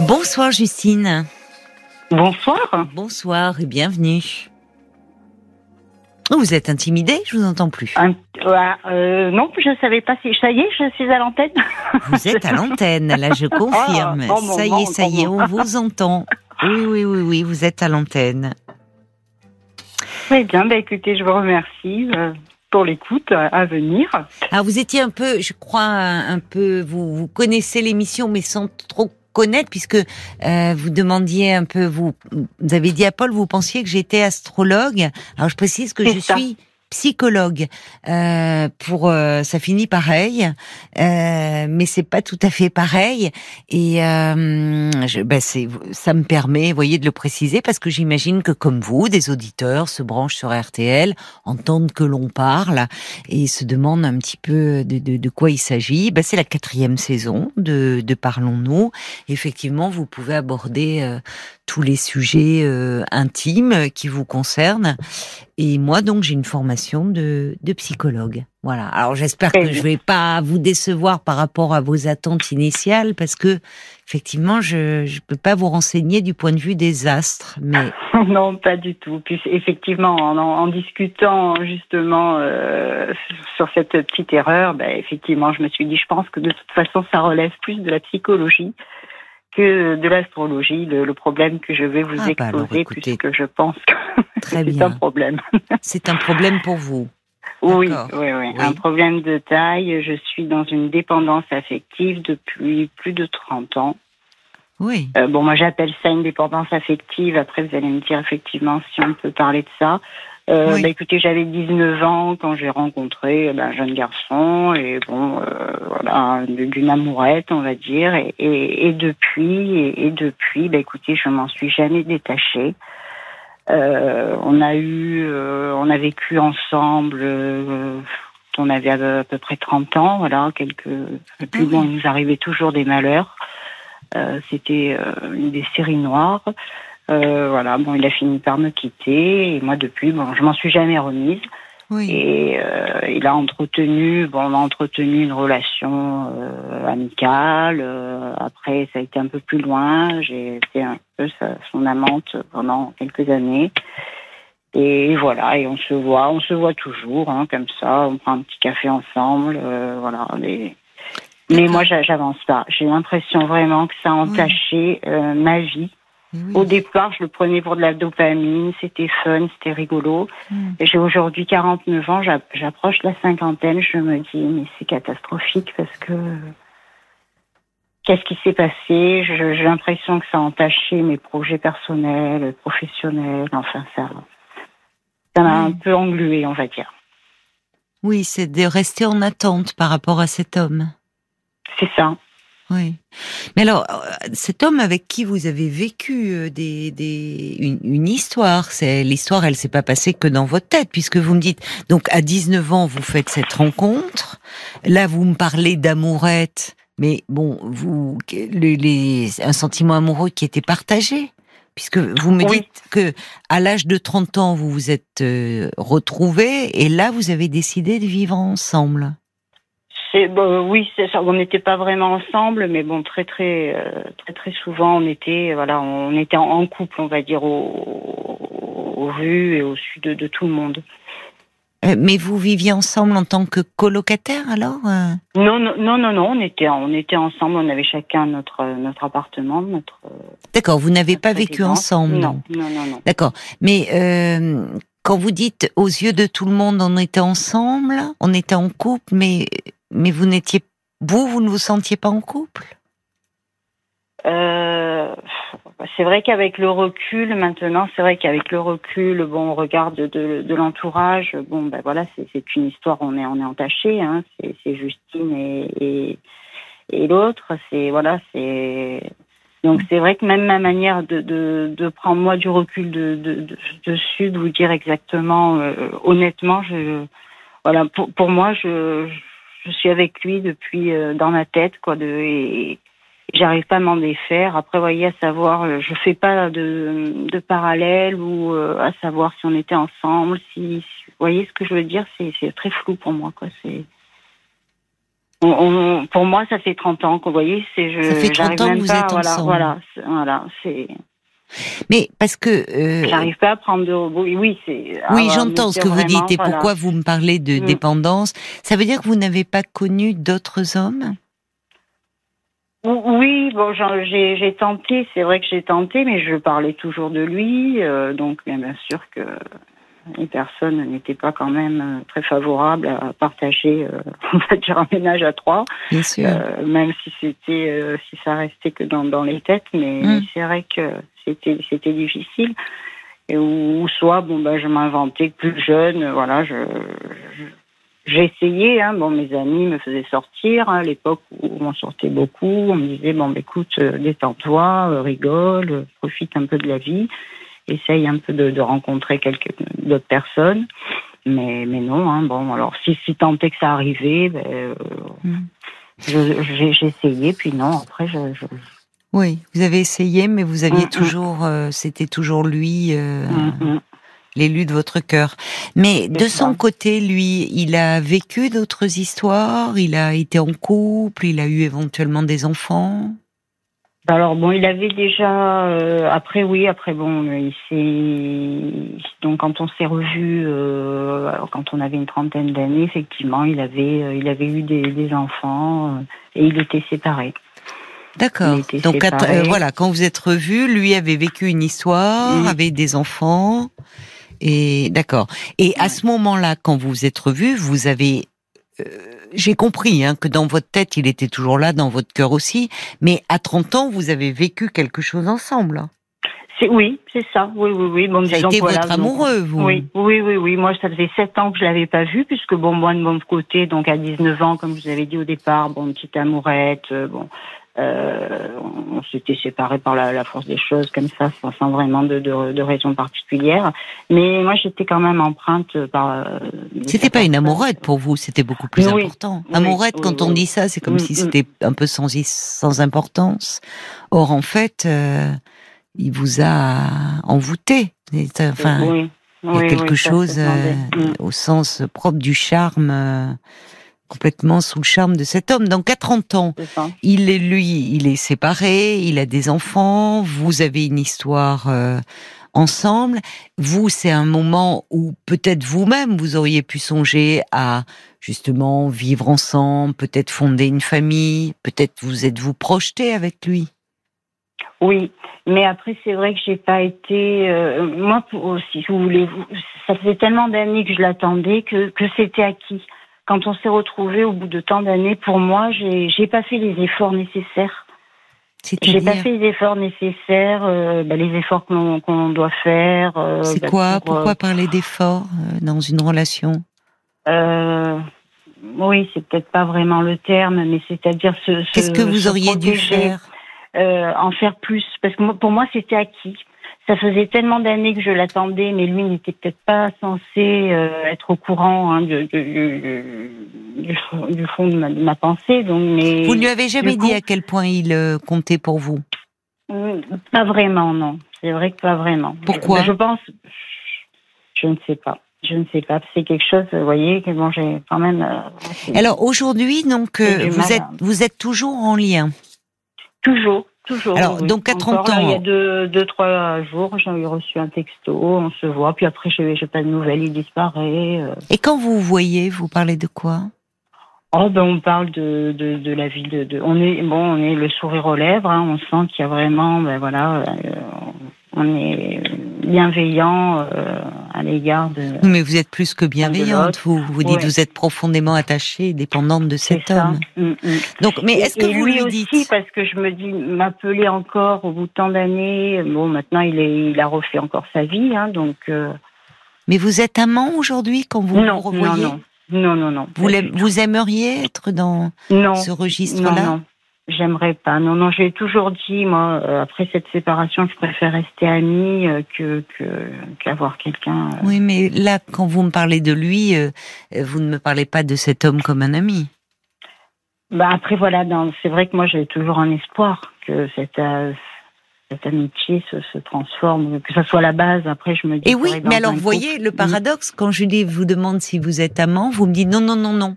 Bonsoir Justine. Bonsoir. Bonsoir et bienvenue. Oh, vous êtes intimidée Je vous entends plus. euh, non, je ne savais pas si. Ça y est, je suis à l'antenne. Vous êtes à l'antenne, là, je confirme. Ah, ça y est, ça y est, on vous entend. Oui, oui, oui, oui, vous êtes à l'antenne. Très bien, bah, écoutez, je vous remercie euh, pour l'écoute à venir. Alors, vous étiez un peu, je crois, un peu. Vous, vous connaissez l'émission, mais sans trop connaître, puisque euh, vous demandiez un peu, vous, vous avez dit à Paul, vous pensiez que j'étais astrologue. Alors je précise que je suis psychologue. Euh, pour euh, ça finit pareil, euh, mais c'est pas tout à fait pareil. Et euh, je, ben ça me permet, voyez, de le préciser parce que j'imagine que comme vous, des auditeurs se branchent sur RTL, entendent que l'on parle et se demandent un petit peu de quoi il s'agit. Ben, c'est la quatrième saison de, de Parlons-nous. Effectivement, vous pouvez aborder euh, tous les sujets euh, intimes qui vous concernent. Et moi, donc, j'ai une formation de, de psychologue. Voilà. Alors, j'espère que je vais pas vous décevoir par rapport à vos attentes initiales, parce que effectivement, je ne peux pas vous renseigner du point de vue des astres. Mais non, pas du tout. Puis effectivement, en, en discutant justement euh, sur cette petite erreur, ben, effectivement, je me suis dit, je pense que de toute façon, ça relève plus de la psychologie que de l'astrologie, le, problème que je vais vous ah bah exposer, puisque je pense que c'est un problème. c'est un problème pour vous. Oui, oui, oui, un problème de taille. Je suis dans une dépendance affective depuis plus de 30 ans. Oui. Euh, bon, moi j'appelle ça une dépendance affective. Après, vous allez me dire effectivement si on peut parler de ça. Euh, bah, écoutez, j'avais 19 ans quand j'ai rencontré ben, un jeune garçon et bon, euh, voilà, d'une amourette, on va dire. Et, et, et depuis, et, depuis, bah, écoutez, je m'en suis jamais détachée. Euh, on a eu, euh, on a vécu ensemble. Euh, on avait à peu près 30 ans, voilà, quelques. Puis ah bon, il nous arrivait toujours des malheurs. C'était une des séries noires. Euh, voilà, bon, il a fini par me quitter et moi depuis, bon, je m'en suis jamais remise. Oui. Et euh, il a entretenu, bon, on a entretenu une relation euh, amicale. Euh, après, ça a été un peu plus loin. J'ai été un peu sa, son amante pendant quelques années. Et voilà, et on se voit, on se voit toujours, hein, comme ça. On prend un petit café ensemble, euh, voilà. Mais, mais moi, j'avance pas. J'ai l'impression vraiment que ça a entaché ma vie au départ, je le prenais pour de la dopamine, c'était fun, c'était rigolo. Hmm. J'ai aujourd'hui 49 ans, j'approche la cinquantaine, je me dis, mais c'est catastrophique parce que qu'est-ce qui s'est passé? J'ai l'impression que ça a entaché mes projets personnels, professionnels, enfin ça, ça m'a un peu englué, on va dire. Oui, c'est de rester en attente par rapport à cet homme. C'est ça. Oui. Mais alors, euh, cet homme avec qui vous avez vécu euh, des, des, une, histoire, c'est l'histoire, elle s'est pas passée que dans votre tête, puisque vous me dites, donc à 19 ans, vous faites cette rencontre. Là, vous me parlez d'amourette, mais bon, vous, les, un sentiment amoureux qui était partagé, puisque vous me dites que à l'âge de 30 ans, vous vous êtes euh, retrouvés, et là, vous avez décidé de vivre ensemble. Oui, on n'était pas vraiment ensemble, mais bon, très très euh, très très souvent, on était voilà, on était en, couple, on va dire, au, au et au sud de, tout le monde. Euh, mais vous viviez ensemble en tant que colocataire alors euh? Non, non, non, non, non, on était on était ensemble, on avait chacun notre notre appartement, notre. D'accord, vous n'avez pas vécu ensemble. Non, non, non, non. D'accord, mais quand vous dites aux yeux de tout le monde, on était ensemble, on était en couple, mais mais vous n'étiez, vous, vous ne vous sentiez pas en couple? Euh, c'est vrai qu'avec le recul, maintenant, c'est vrai qu'avec le recul, bon, on regarde de, l'entourage, bon, ben voilà, c'est une histoire, on est, on est entaché, hein, c'est Justine et, et, l'autre, c'est, voilà, c'est, donc c'est vrai que même ma manière de, de, prendre moi du recul de, de, dessus, de vous dire exactement, euh, honnêtement, voilà, pour, pour moi, je suis avec lui depuis euh, dans ma tête, quoi, de, et j'arrive pas à m'en défaire. Après, voyez, à savoir, euh, je fais pas de, de parallèle ou euh, à savoir si on était ensemble, si, vous voyez ce que je veux dire, c'est très flou pour moi, quoi. C'est pour moi, ça fait 30 ans, vous voyez, c'est je. Ça fait 30 ans que vous êtes voilà, ensemble. Voilà, voilà, c'est. Mais parce que euh, j'arrive pas à prendre de oui, oui c'est. Oui, j'entends ce que vous dites et pourquoi vous me parlez de mm. dépendance. Ça veut dire que vous n'avez pas connu d'autres hommes? Oui, bon, j'ai tenté, c'est vrai que j'ai tenté, mais je parlais toujours de lui, euh, donc bien sûr que les personnes n'étaient pas quand même euh, très favorables à partager, euh, on va dire, un ménage à trois. Bien sûr. même si c'était, si ça restait que dans, dans les têtes, mais, mm. c'est vrai que c'était, c'était difficile. Et ou, soit, bon, ben, je m'inventais plus jeune, voilà, je essayé, hein, bon, mes amis me faisaient sortir hein, à l'époque où on sortait beaucoup. On me disait bon, bah, écoute, euh, détends-toi, euh, rigole, euh, profite un peu de la vie, essaye un peu de, de rencontrer quelques d'autres personnes. Mais mais non, hein, bon, alors si si tant est que ça arrivait, ben, mm. j'ai essayé, puis non, après je, je, Oui, vous avez essayé, mais vous aviez mm, mm. toujours, c'était toujours lui l'élu de votre cœur. Mais de son côté, lui, il a vécu d'autres histoires, il a été en couple, il a eu éventuellement des enfants? Alors bon, il avait déjà euh, après oui après bon il s'est donc quand on s'est revu euh, quand on avait une trentaine d'années effectivement il avait euh, il avait eu des, enfants et il était séparé. D'accord. Donc voilà quand vous êtes revus, lui avait vécu une histoire, avait des enfants. Et d'accord. Et à ce moment-là, quand vous vous êtes revus, vous avez euh, j'ai compris hein, que dans votre tête, il était toujours là, dans votre cœur aussi. Mais à 30 ans, vous avez vécu quelque chose ensemble. C'est oui, c'est ça. Oui, oui, oui. Bon, ça a été votre amoureux, vous. Oui, oui, oui, oui. Moi, ça faisait 7 ans que je l'avais pas vu, puisque bon, moi de mon côté, donc à 19 ans, comme je vous avais dit au départ, bon, petite amourette, euh, bon, euh, on s'était séparés par la, force des choses, comme ça, sans, vraiment de, de, de raison particulière. Mais moi, j'étais quand même empreinte par. Euh, c'était pas une amourette pour vous, c'était beaucoup plus important. amourette, quand on dit ça, c'est comme mm, si mm. c'était un peu sans, sans importance. Or, en fait, euh, il vous a envoûté. Enfin, il y a quelque chose mm. au sens propre du charme complètement sous le charme de cet homme. Donc à 30 ans, il est lui, il est séparé, il a des enfants, vous avez une histoire euh, ensemble. Vous, c'est un moment où peut-être vous-même vous auriez pu songer à justement vivre ensemble, peut-être fonder une famille, peut-être vous êtes-vous projeté avec lui? Oui, mais après c'est vrai que j'ai pas été euh, moi si vous voulez ça faisait tellement d'années que je l'attendais que que c'était acquis quand on s'est retrouvés au bout de tant d'années, pour moi, j'ai pas fait les efforts nécessaires. J'ai pas fait les efforts nécessaires, euh, bah, les efforts qu'on doit faire. Euh, c'est bah, quoi Pourquoi euh, parler d'efforts dans une relation? Oui, c'est peut-être pas vraiment le terme, mais c'est-à-dire ce. Qu'est-ce que vous auriez dû faire? En faire plus, parce que pour moi, c'était acquis ça faisait tellement d'années que je l'attendais, mais lui n'était peut-être pas censé euh, être au courant hein, du, fond de ma, pensée. Donc, mais vous ne lui avez jamais dit à quel point il euh, comptait pour vous? Mm, Pas vraiment, non. C'est vrai que pas vraiment. Pourquoi? je, pense, je ne sais pas. Je ne sais pas. C'est quelque chose, vous voyez, que bon, j'ai quand même. Euh, Alors aujourd'hui, donc, vous êtes, vous êtes toujours en lien? Toujours. Toujours. Alors, donc à 30 ans. il y a deux, deux trois jours, j'ai reçu un texto, on se voit, puis après, je n'ai pas de nouvelles, il disparaît. Euh. Et quand vous voyez, vous parlez de quoi? Oh ben on parle de, de, de la ville de, on est bon on est le sourire aux lèvres hein, on sent qu'il y a vraiment ben voilà euh, on est bienveillant euh, à l'égard de. Mais vous êtes plus que bienveillante. Vous vous dites vous êtes profondément attachée, dépendante de cet homme. Mm, mm. Donc, mais est-ce que vous lui, aussi, parce que je me dis m'appeler encore au bout de tant d'années. Bon, maintenant il est, il a refait encore sa vie, hein, donc. Euh, mais vous êtes amant aujourd'hui quand vous non, revoyez Non, non, non, non. Vous, vous aimeriez être dans ce registre-là J'aimerais pas. Non, non, j'ai toujours dit, moi, euh, après cette séparation, je préfère rester amie euh, que qu'avoir quelqu'un. Euh. Oui, mais là, quand vous me parlez de lui, vous ne me parlez pas de cet homme comme un ami. Bah après, voilà, c'est vrai que moi, j'ai toujours un espoir que cette, cette amitié se, se, transforme, que ça soit la base. Après, je me dis. Et oui, mais alors, vous voyez le paradoxe quand Julie vous demande si vous êtes amant, vous me dites non, non, non, non.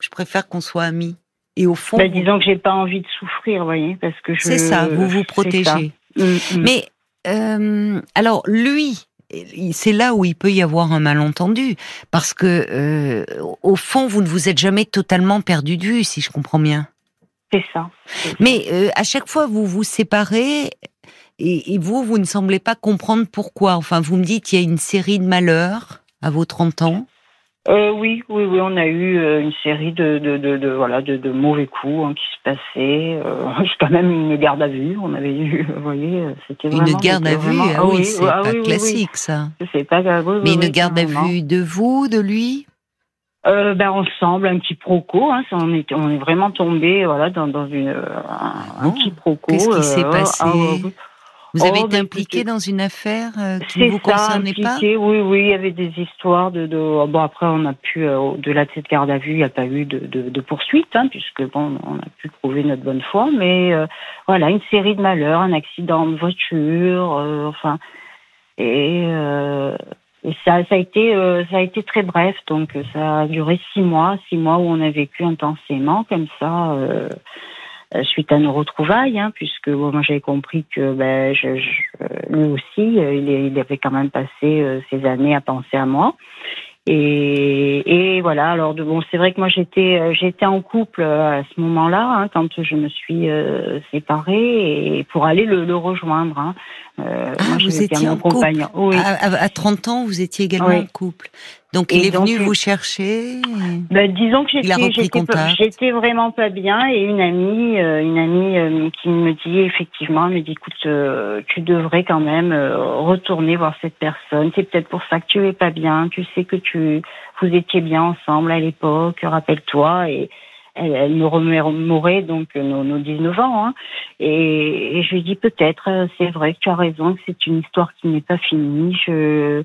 Je préfère qu'on soit amis. Et au fond, bah, disons que j'ai pas envie de souffrir, vous voyez, parce que je. C'est ça, vous vous protégez. Mm, mm. Mais euh, alors lui, c'est là où il peut y avoir un malentendu, parce que euh, au fond, vous ne vous êtes jamais totalement perdu de vue, si je comprends bien. C'est ça. Mais euh, à chaque fois, vous vous séparez. Et, et, vous, vous ne semblez pas comprendre pourquoi. Enfin, vous me dites, il y a une série de malheurs à vos 30 ans. Euh, oui, oui, oui, on a eu euh, une série de, de, de, de voilà, de, mauvais coups hein, qui se passaient. Euh, quand même une garde à vue. On avait eu, vous voyez, c'était vraiment une garde à vue. Ah, oui, c'est ah pas classique ça. C'est pas. Mais une garde à vue de vous, de lui? Euh, ben ensemble, un petit proco. Hein, on est on est vraiment tombé voilà dans, dans une un, petit proco. Qu'est-ce qui s'est passé? ah, vous avez oh, été bah, impliqué dans une affaire euh, qui ne vous concernait pas Oui, oui, il y avait des histoires de. de oh, bon, après, on a pu, euh, au-delà de cette garde à vue, il n'y a pas eu de, de, de poursuite, hein, puisque bon, on a pu prouver notre bonne foi, mais euh, voilà, une série de malheurs, un accident de voiture, enfin, et, et ça, ça a été, ça a été très bref, donc ça a duré six mois, six mois où on a vécu intensément comme ça. Euh, suite à nos retrouvailles, hein, puisque moi j'avais compris que ben, je, lui aussi, euh, il, il, avait quand même passé euh, ces années à penser à moi. Et, et voilà. Alors de, bon, c'est vrai que moi j'étais j'étais en couple à ce moment-là hein, quand je me suis séparée et pour aller le, le rejoindre. Hein. Euh, ah, vous étiez en couple. Oui. À, à, 30 ans, vous étiez également en couple. Donc il est venu vous chercher. Ben, disons que j'étais vraiment pas bien et une amie euh, une amie euh, qui me dit effectivement elle me dit écoute euh, tu devrais quand même retourner voir cette personne. C'est peut-être pour ça que tu es pas bien tu sais que tu vous étiez bien ensemble à l'époque rappelle-toi. Et elle, elle, me remémorait donc nos, nos 19 ans hein, et, et, je lui dis peut-être c'est vrai que tu as raison que c'est une histoire qui n'est pas finie. Je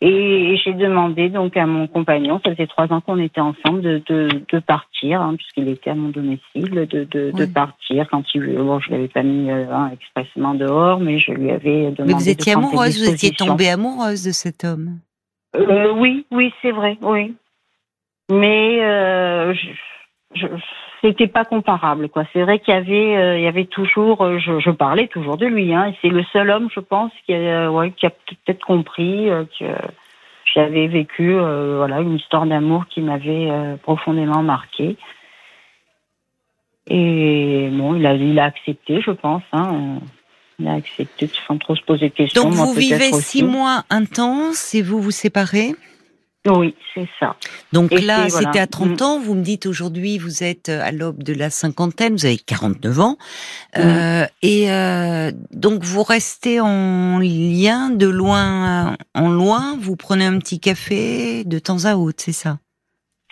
et j'ai demandé donc à mon compagnon, ça faisait trois ans qu'on était ensemble, de, de, de partir, hein, puisqu'il était à mon domicile, de, de, de partir quand il bon, je l'avais pas mis euh, hein, expressément dehors, mais je lui avais demandé. Mais vous étiez amoureuse, vous étiez tombée amoureuse de cet homme? Euh, oui, oui, c'est vrai, oui. Mais euh, je, je, c'était pas comparable quoi. C'est vrai qu'il y avait euh, il y avait toujours euh, je, je, parlais toujours de lui hein, et c'est le seul homme je pense qui a ouais, qui a peut-être compris euh, que j'avais vécu voilà une histoire d'amour qui m'avait profondément marqué. Et bon, il a il a accepté je pense hein. Il a accepté sans trop se poser de questions. Donc vous vivez six mois intenses et vous vous séparez? Oui, c'est ça. Donc là, c'était à 30 mm. ans. Vous me dites aujourd'hui, vous êtes à l'aube de la cinquantaine, vous avez 49 ans. Mm. Euh, et euh, donc, vous restez en lien de loin en loin. Vous prenez un petit café de temps à autre, c'est ça?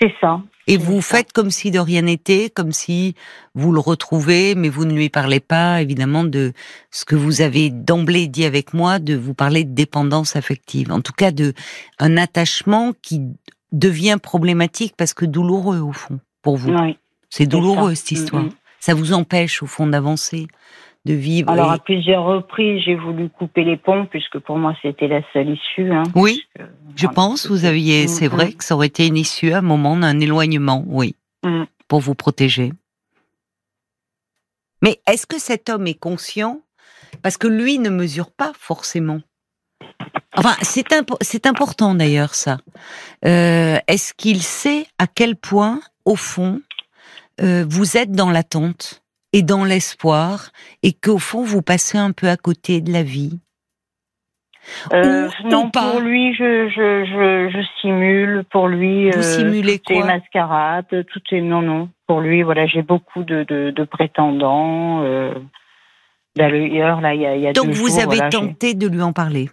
C'est ça. Et vous faites comme si de rien n'était, comme si vous le retrouvez, mais vous ne lui parlez pas, évidemment, de ce que vous avez d'emblée dit avec moi, de vous parler de dépendance affective. En tout cas, de un attachement qui devient problématique parce que douloureux, au fond, pour vous. C'est douloureux, cette histoire. Mm, mm. Ça vous empêche, au fond, d'avancer de vivre. Alors à plusieurs reprises, j'ai voulu couper les ponts puisque pour moi c'était la seule issue. Hein, oui, je pense. Vous aviez, c'est vrai que ça aurait été une issue à un moment d'un éloignement, oui, mm. pour vous protéger. Mais est-ce que cet homme est conscient? Parce que lui ne mesure pas forcément. Enfin, c'est c'est important d'ailleurs ça. Euh, est-ce qu'il sait à quel point, au fond, euh, vous êtes dans l'attente? Et dans l'espoir, et qu'au fond vous passez un peu à côté de la vie euh, non, pour lui, je, je, je, je, simule. Pour lui, vous euh, simulez tout est mascarade, tout est non, non. Pour lui, voilà, j'ai beaucoup de, de, de prétendants. Euh, D'ailleurs, là, il y a, y a Donc, vous avez tenté de lui en parler?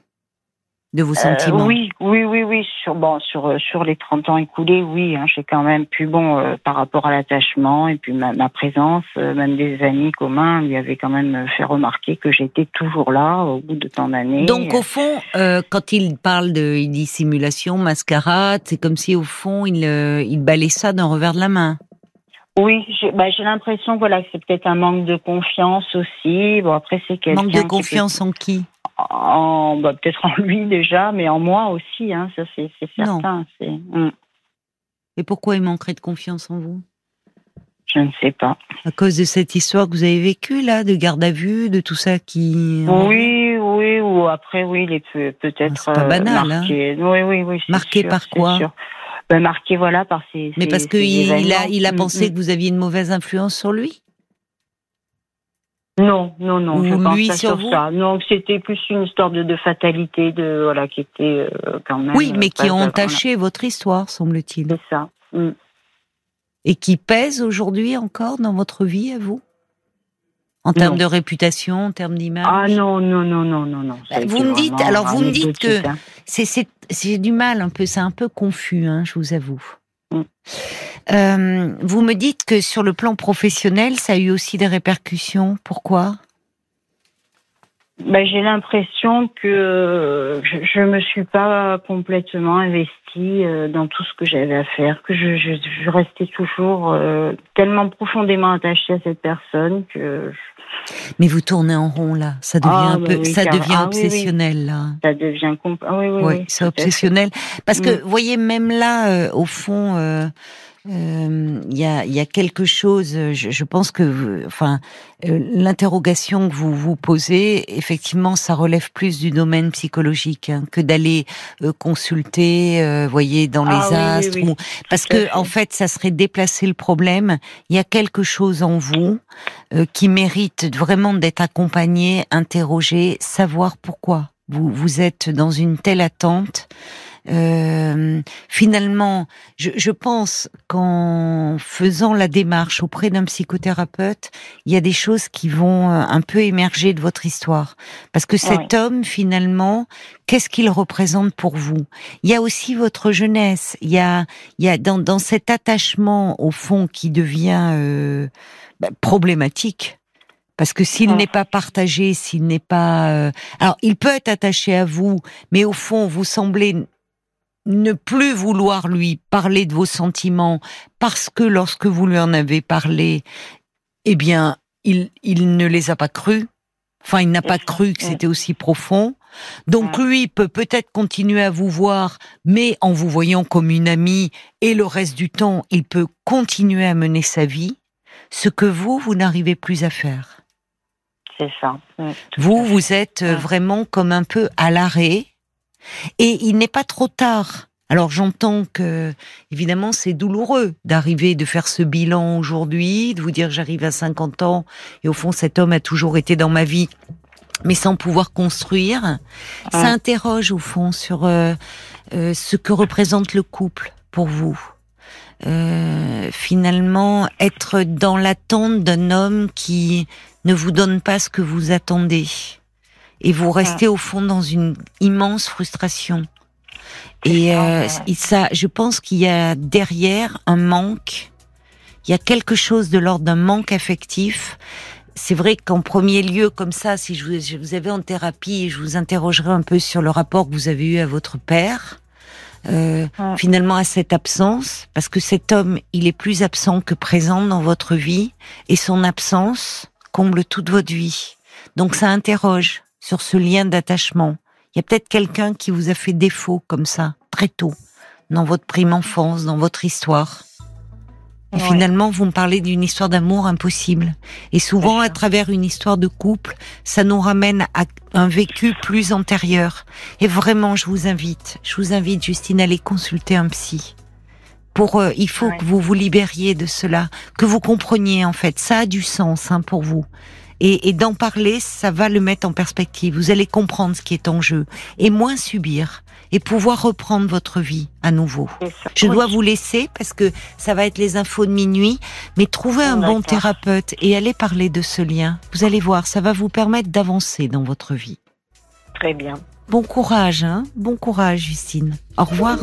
De vos euh, sentiments Oui, oui, oui, oui. Sur, bon, sur, euh, sur les 30 ans écoulés, oui, hein, j'ai quand même pu, bon, euh, par rapport à l'attachement et puis ma, ma présence, même des amis communs lui avaient quand même fait remarquer que j'étais toujours là au bout de tant d'années. Donc, au fond, quand il parle de dissimulation, mascarade, c'est comme si, au fond, il, il balait ça d'un revers de la main. Oui, j'ai bah, l'impression voilà, que c'est peut-être un manque de confiance aussi. Bon, après, c'est quelqu'un. Manque de confiance en qui? En, bah, peut-être en lui déjà, mais en moi aussi, hein, ça c'est certain. Hmm. Et pourquoi il manquerait de confiance en vous? Je ne sais pas. À cause de cette histoire que vous avez vécue, là, de garde à vue, de tout ça qui. Oui, oui, ou après, oui, il est peut-être. C'est pas banal, hein. marqué. Oui, oui, oui. Marqué sûr, par quoi? Ben, Marqué, voilà, par ses. Mais ses- parce qu'il il a, il a Mm, pensé mm. que vous aviez une mauvaise influence sur lui? Non, non, non, Ou je pense lui pas sur sur, vous ça. Non, c'était plus une histoire de, de fatalité, de voilà, qui était euh, quand même. Oui, mais euh, qui ont entaché votre histoire, semble-t-il. C'est ça. Mm. Et qui pèsent aujourd'hui encore dans votre vie, à vous? En termes Non. de réputation, en termes d'image? Ah non, non, non, non, non, non. Bah, vous me dites- alors, vous me dites que- hein. C'est, du mal un peu, c'est un peu confus, hein, je vous avoue. Mm. Euh, vous me dites que sur le plan professionnel, ça a eu aussi des répercussions. Pourquoi? Ben, j'ai l'impression que euh, je, je me suis pas complètement investie euh, dans tout ce que j'avais à faire, que je, restais toujours tellement profondément attachée à cette personne que Mais vous tournez en rond là, ça devient Ah, un bah peu, oui, ça car- devient ah, oui, oui. obsessionnel là. ça devient ah, oui, oui, c'est obsessionnel. Parce que, Mm. vous voyez, même là, euh, au fond, euh, euh, il y, a, y a quelque chose. Je, je pense que, vous- enfin, euh, l'interrogation que vous vous posez, effectivement, ça relève plus du domaine psychologique hein, que d'aller euh, consulter, euh, voyez, dans Ah les oui, oui, astres. oui. ou- parce que, fait. en fait, ça serait déplacer le problème. Il y a quelque chose en vous euh, qui mérite vraiment d'être accompagné, interrogé, savoir pourquoi vous vous êtes dans une telle attente. Euh, finalement, je, je pense qu'en faisant la démarche auprès d'un psychothérapeute, il y a des choses qui vont euh, un peu émerger de votre histoire. Parce que cet homme, finalement, qu'est-ce qu'il représente pour vous? Il y a aussi votre jeunesse. Il y a, il y a dans, dans cet attachement au fond qui devient euh, bah, problématique. Parce que s'il Ouais. n'est pas partagé, s'il n'est pas, euh, alors il peut être attaché à vous, mais au fond vous semblez ne plus vouloir lui parler de vos sentiments parce que lorsque vous lui en avez parlé, eh bien il, il ne les a pas crus. Enfin, il n'a pas ça, cru que ouais. c'était aussi profond. Donc Ouais. lui peut peut-être continuer à vous voir, mais en vous voyant comme une amie, et le reste du temps, il peut continuer à mener sa vie, ce que vous, vous n'arrivez plus à faire. C'est ça. Vous, vous êtes euh, vraiment comme un peu à l'arrêt, et il n'est pas trop tard. Alors j'entends que, évidemment, c'est douloureux d'arriver, de faire ce bilan aujourd'hui, de vous dire j'arrive à 50 ans, et au fond cet homme a toujours été dans ma vie, mais sans pouvoir construire. Ça Ouais. interroge au fond sur euh, euh, ce que représente le couple pour vous. Euh, finalement, être dans l'attente d'un homme qui ne vous donne pas ce que vous attendez. Et vous restez au fond dans une immense frustration. Et ça, euh, ça, je pense qu'il y a derrière un manque. Il y a quelque chose de l'ordre d'un manque affectif. C'est vrai qu'en premier lieu, comme ça, si je vous, je vous avais en thérapie, je vous interrogerais un peu sur le rapport que vous avez eu à votre père. Euh, Ouais. finalement à cette absence, parce que cet homme, il est plus absent que présent dans votre vie, et son absence comble toute votre vie. Donc ça interroge sur ce lien d'attachement. Il y a peut-être quelqu'un qui vous a fait défaut comme ça, très tôt, dans votre prime enfance, dans votre histoire. Et Ouais. finalement, vous me parlez d'une histoire d'amour impossible. Et souvent, à travers une histoire de couple, ça nous ramène à un vécu plus antérieur. Et vraiment, je vous invite, je vous invite, Justine, à aller consulter un psy. Pour, euh, il faut Ouais. que vous vous libériez de cela, que vous compreniez en fait, ça a du sens hein, pour vous. Et, et d'en parler, ça va le mettre en perspective. Vous allez comprendre ce qui est en jeu et moins subir et pouvoir reprendre votre vie à nouveau. Je dois vous laisser parce que ça va être les infos de minuit, mais trouvez un bon thérapeute et allez parler de ce lien. Vous allez voir, ça va vous permettre d'avancer dans votre vie. Très bien. Bon courage, hein Bon courage, Justine. Au revoir.